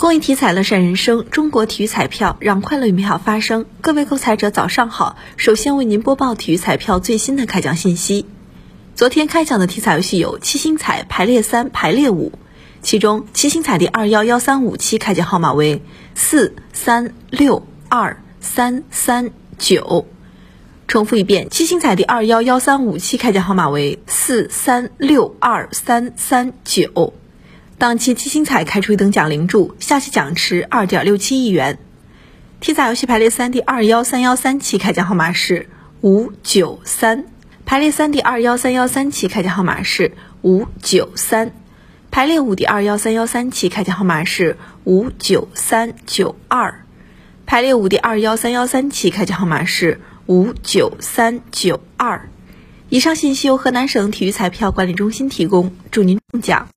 公益体彩乐善人生，中国体育彩票让快乐与美好发生。各位购彩者早上好，首先为您播报体育彩票最新的开奖信息。昨天开奖的体彩游戏有七星彩排列三、排列五，其中七星彩第二幺幺三五期开奖号码为四三六二三三九。重复一遍，七星彩第二幺幺三五期开奖号码为四三六二三三九。当期七星彩开出一等奖零注，下期奖池二点六七亿元。体彩游戏排列三第二幺三幺三期开奖号码是五九三，排列三第二幺三幺三期开奖号码是五九三，排列五第二幺三幺三期开奖号码是五九三九二，排列五第二幺三幺三期开奖号码是五九三九二。以上信息由河南省体育彩票管理中心提供，祝您中奖。